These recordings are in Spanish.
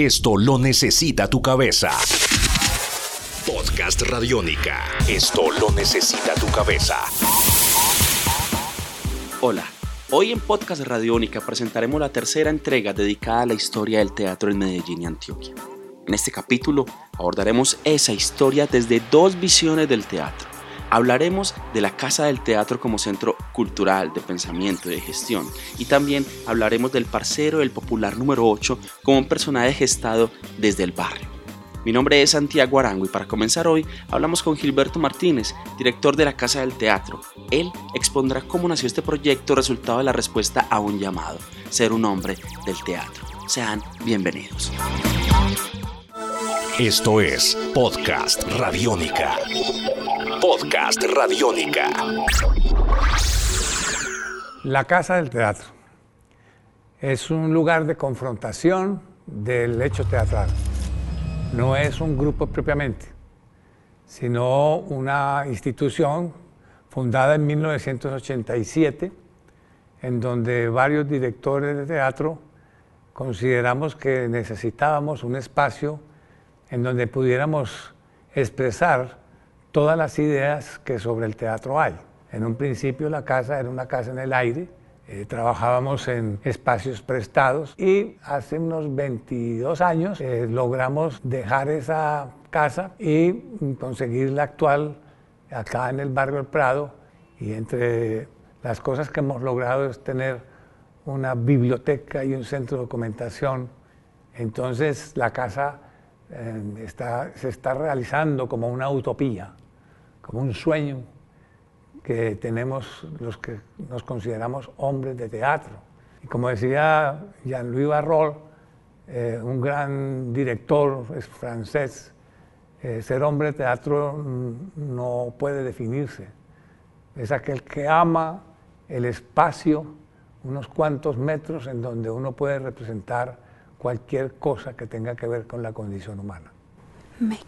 Esto lo necesita tu cabeza. Podcast Radiónica. Esto lo necesita tu cabeza. Hola. Hoy en Podcast Radiónica presentaremos la tercera entrega dedicada a la historia del teatro en Medellín y Antioquia. En este capítulo abordaremos esa historia desde dos visiones del teatro Hablaremos de la Casa del Teatro como centro cultural, de pensamiento y de gestión. Y también hablaremos del parcero del popular número 8 como un personaje gestado desde el barrio. Mi nombre es Santiago Arango y para comenzar hoy hablamos con Gilberto Martínez, director de la Casa del Teatro. Él expondrá cómo nació este proyecto resultado de la respuesta a un llamado, ser un hombre del teatro. Sean bienvenidos. Esto es Podcast Radiónica. Podcast Radiónica. La Casa del Teatro es un lugar de confrontación del hecho teatral. No es un grupo propiamente, sino una institución fundada en 1987, en donde varios directores de teatro consideramos que necesitábamos un espacio en donde pudiéramos expresar todas las ideas que sobre el teatro hay. En un principio la casa era una casa en el aire, eh, trabajábamos en espacios prestados y hace unos 22 años eh, logramos dejar esa casa y conseguir la actual acá en el barrio del Prado y entre las cosas que hemos logrado es tener una biblioteca y un centro de documentación. Entonces la casa eh, está, se está realizando como una utopía como un sueño que tenemos los que nos consideramos hombres de teatro. Y como decía Jean-Louis Barrol, eh, un gran director es francés, eh, ser hombre de teatro no puede definirse. Es aquel que ama el espacio, unos cuantos metros en donde uno puede representar cualquier cosa que tenga que ver con la condición humana. Me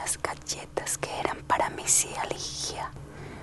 las galletas que eran para mi Ligia.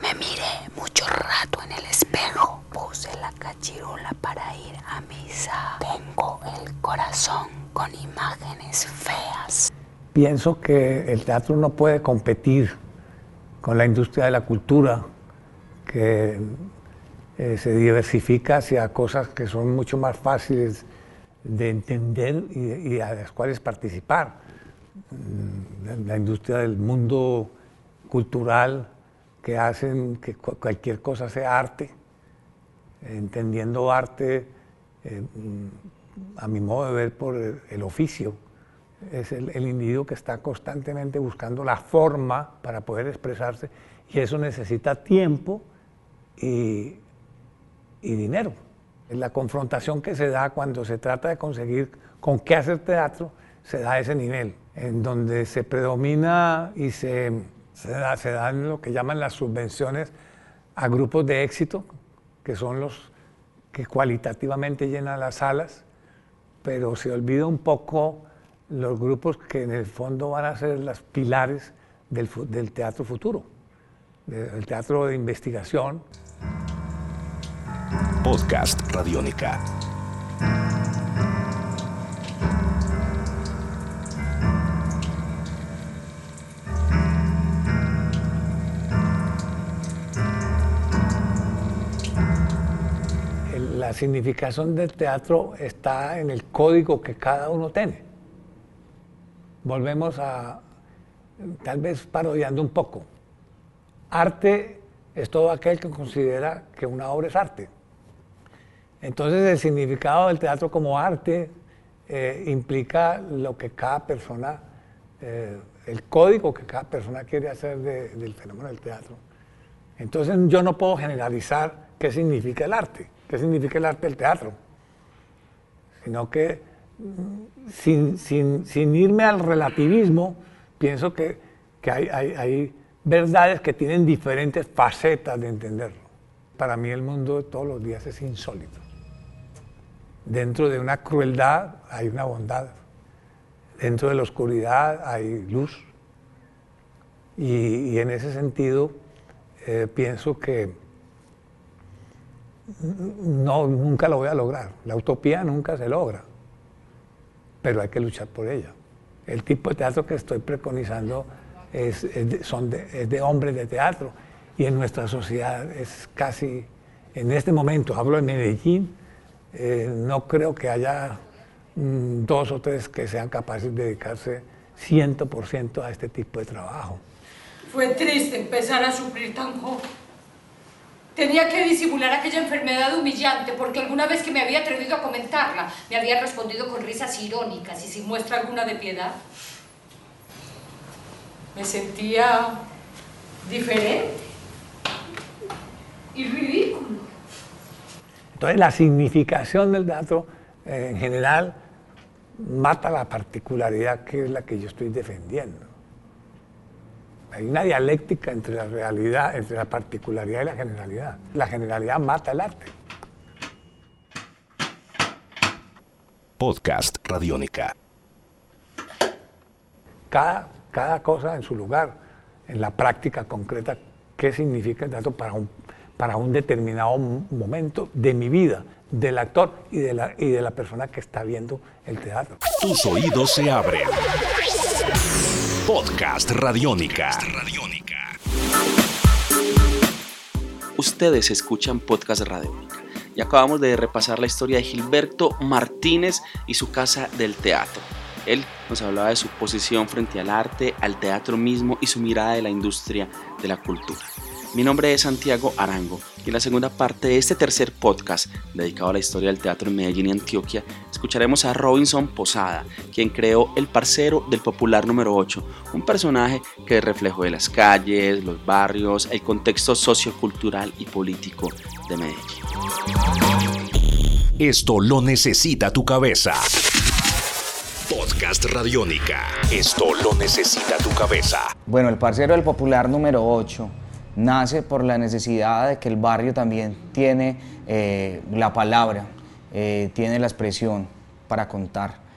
Me miré mucho rato en el espejo. Puse la cachirola para ir a misa. Tengo el corazón con imágenes feas. Pienso que el teatro no puede competir con la industria de la cultura, que eh, se diversifica hacia cosas que son mucho más fáciles de entender y a las cuales participar la industria del mundo cultural que hacen que cualquier cosa sea arte, entendiendo arte eh, a mi modo de ver por el, oficio. Es el, individuo que está constantemente buscando la forma para poder expresarse y eso necesita tiempo y, y dinero. La confrontación que se da cuando se trata de conseguir con qué hacer teatro se da ese nivel en donde se predomina y se, se, dan lo que llaman las subvenciones a grupos de éxito, que son los que cualitativamente llenan las salas, pero se olvida un poco los grupos que en el fondo van a ser los pilares del, del teatro futuro, del teatro de investigación. Podcast Radiónica. La significación del teatro está en el código que cada uno tiene. Volvemos a, tal vez parodiando un poco. Arte es todo aquel que considera que una obra es arte. Entonces el significado del teatro como arte eh, implica lo que cada persona, eh, el código que cada persona quiere hacer del fenómeno del teatro. Entonces yo no puedo generalizar qué significa el arte qué significa el arte del teatro, sino que mm, sin, irme al relativismo, pienso que, hay, verdades que tienen diferentes facetas de entenderlo. Para mí el mundo de todos los días es insólito. Dentro de una crueldad hay una bondad. Dentro de la oscuridad hay luz. Y, en ese sentido eh, pienso que no, nunca lo voy a lograr. La utopía nunca se logra. pero hay que luchar por ella. El tipo de teatro que estoy preconizando es, de, hombres de teatro y en nuestra sociedad es casi, en este momento, hablo de Medellín, eh, no creo que haya mm, dos o tres que sean capaces de dedicarse 100% a este tipo de trabajo. Fue triste empezar a sufrir tan joven. Tenía que disimular aquella enfermedad humillante porque alguna vez que me había atrevido a comentarla, me había respondido con risas irónicas y sin muestra alguna de piedad. Me sentía diferente y ridículo. Entonces la significación del dato eh, en general mata la particularidad que es la que yo estoy defendiendo. Hay una dialéctica entre la realidad, entre la particularidad y la generalidad. La generalidad mata el arte. Podcast Radiónica. Cada, cada cosa en su lugar, en la práctica concreta, qué significa el dato para un, para un determinado momento de mi vida, del actor y de, la, y de la persona que está viendo el teatro. Tus oídos se abren. Podcast Radiónica. Ustedes escuchan Podcast Radiónica y acabamos de repasar la historia de Gilberto Martínez y su casa del teatro. Él nos hablaba de su posición frente al arte, al teatro mismo y su mirada de la industria de la cultura. Mi nombre es Santiago Arango y en la segunda parte de este tercer podcast dedicado a la historia del teatro en Medellín y Antioquia, escucharemos a Robinson Posada, quien creó El Parcero del Popular número 8, un personaje que reflejó de las calles, los barrios, el contexto sociocultural y político de Medellín. Esto lo necesita tu cabeza. Podcast Radiónica. Esto lo necesita tu cabeza. Bueno, El Parcero del Popular número 8 nace por la necesidad de que el barrio también tiene eh, la palabra, eh, tiene la expresión para contar.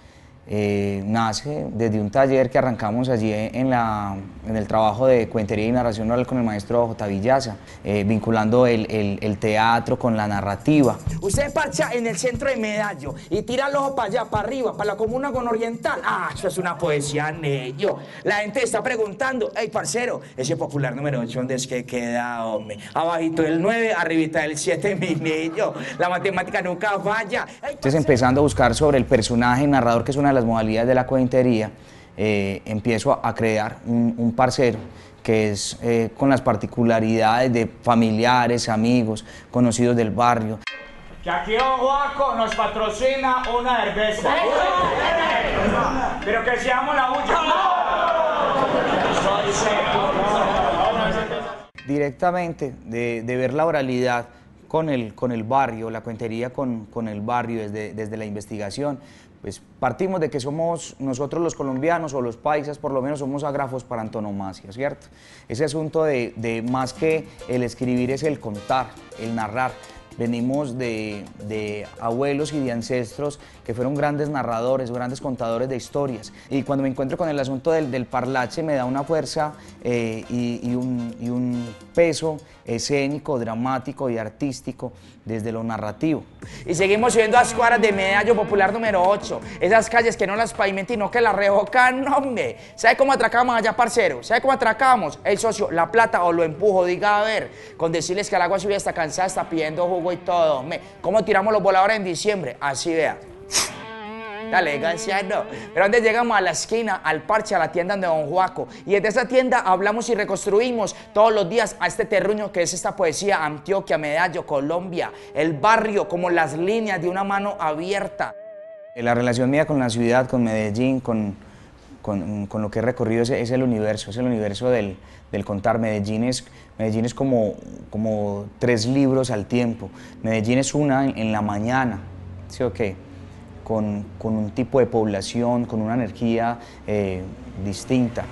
Eh, nace desde un taller que arrancamos allí en, la, en el trabajo de cuentería y narración oral con el maestro J. Villaza, eh, vinculando el, el, teatro con la narrativa. Usted parcha en el centro de Medallo y tira el ojo para allá, para arriba, para la comuna con oriental. Ah, eso es una poesía nello. La gente está preguntando, hey, parcero, ese popular número 8, ¿dónde es que queda, hombre? Abajito del 9, arribita del 7, mi niño. La matemática nunca falla. Entonces empezando a buscar sobre el personaje narrador, que es una de las modalidades de la cuentería, eh, empiezo a, crear un, parcero que es eh, con las particularidades de familiares, amigos, conocidos del barrio. Que aquí Don Juaco nos patrocina una cerveza. Pero que seamos la bulla. Directamente de, ver la oralidad con el, con el barrio, la cuentería con, con el barrio desde, desde la investigación, pues partimos de que somos nosotros los colombianos o los paisas, por lo menos somos agrafos para antonomasia, ¿cierto? Ese asunto de, de más que el escribir es el contar, el narrar. Venimos de, de, abuelos y de ancestros que fueron grandes narradores, grandes contadores de historias. Y cuando me encuentro con el asunto del, del parlache me da una fuerza eh, y, un peso escénico, dramático y artístico desde lo narrativo. Y seguimos subiendo a cuadras de Medallo Popular número 8. Esas calles que no las pavimentan, no que las revocan, hombre. ¿Sabe cómo atracamos allá, parcero? ¿Sabe cómo atracamos? El socio, la plata o lo empujo, diga a ver. Con decirles que el agua subida está cansada, está pidiendo jugo y todo. Hombre. ¿Cómo tiramos los voladores en diciembre? Así vea. La elegancia. Pero donde llegamos a la esquina, al parche, a la tienda de Don Juaco. Y desde esa tienda hablamos y reconstruimos todos los días a este terruño que es esta poesía Antioquia, Medallo, Colombia, el barrio como las líneas de una mano abierta. La relación mía con la ciudad, con Medellín, con, con, lo que he recorrido es, el universo, es el universo del, del contar. Medellín es, Medellín es como, como tres libros al tiempo. Medellín es una en, en la mañana, ¿sí o qué? Con, un tipo de población, con una energía eh, distinta.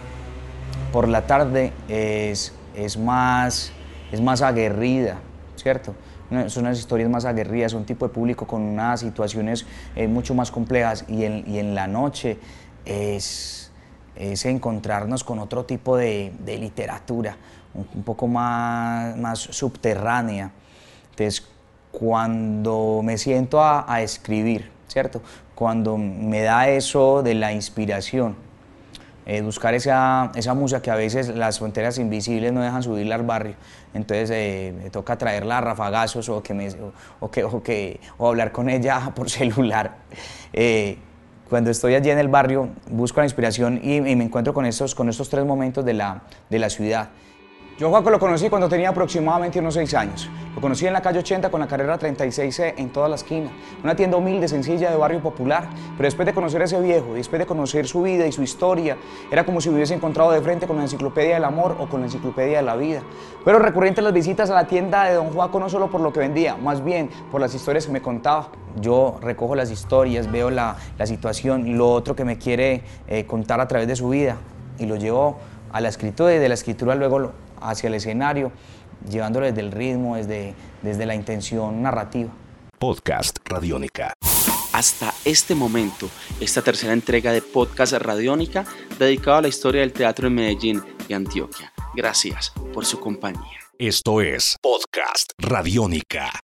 Por la tarde es, es, más, es más aguerrida, ¿cierto? Son unas historias más aguerridas, un tipo de público con unas situaciones eh, mucho más complejas y en, y en la noche es, es, encontrarnos con otro tipo de, de literatura, un, poco más, más subterránea. Entonces, cuando me siento a, a escribir, ¿cierto? cuando me da eso de la inspiración, eh, buscar esa, esa musa que a veces las fronteras invisibles no dejan subirla al barrio. Entonces eh, me toca traerla a rafagazos o, que me, o, que, o, que, o hablar con ella por celular. Eh, cuando estoy allí en el barrio, busco la inspiración y, me encuentro con estos, con estos tres momentos de la, de la ciudad. Yo Juaco lo conocí cuando tenía aproximadamente unos 6 años. Lo conocí en la calle 80 con la carrera 36C en toda la esquina. Una tienda humilde, sencilla, de barrio popular. Pero después de conocer a ese viejo, después de conocer su vida y su historia, era como si hubiese encontrado de frente con la enciclopedia del amor o con la enciclopedia de la vida. Pero recurrente las visitas a la tienda de Don Juaco no solo por lo que vendía, más bien por las historias que me contaba. Yo recojo las historias, veo la, la situación lo otro que me quiere eh, contar a través de su vida y lo llevo a la escritura y de la escritura luego lo, hacia el escenario, llevándolo desde el ritmo, desde, desde la intención narrativa. Podcast Radiónica. Hasta este momento, esta tercera entrega de Podcast Radiónica dedicada a la historia del teatro en Medellín y Antioquia. Gracias por su compañía. Esto es Podcast Radiónica.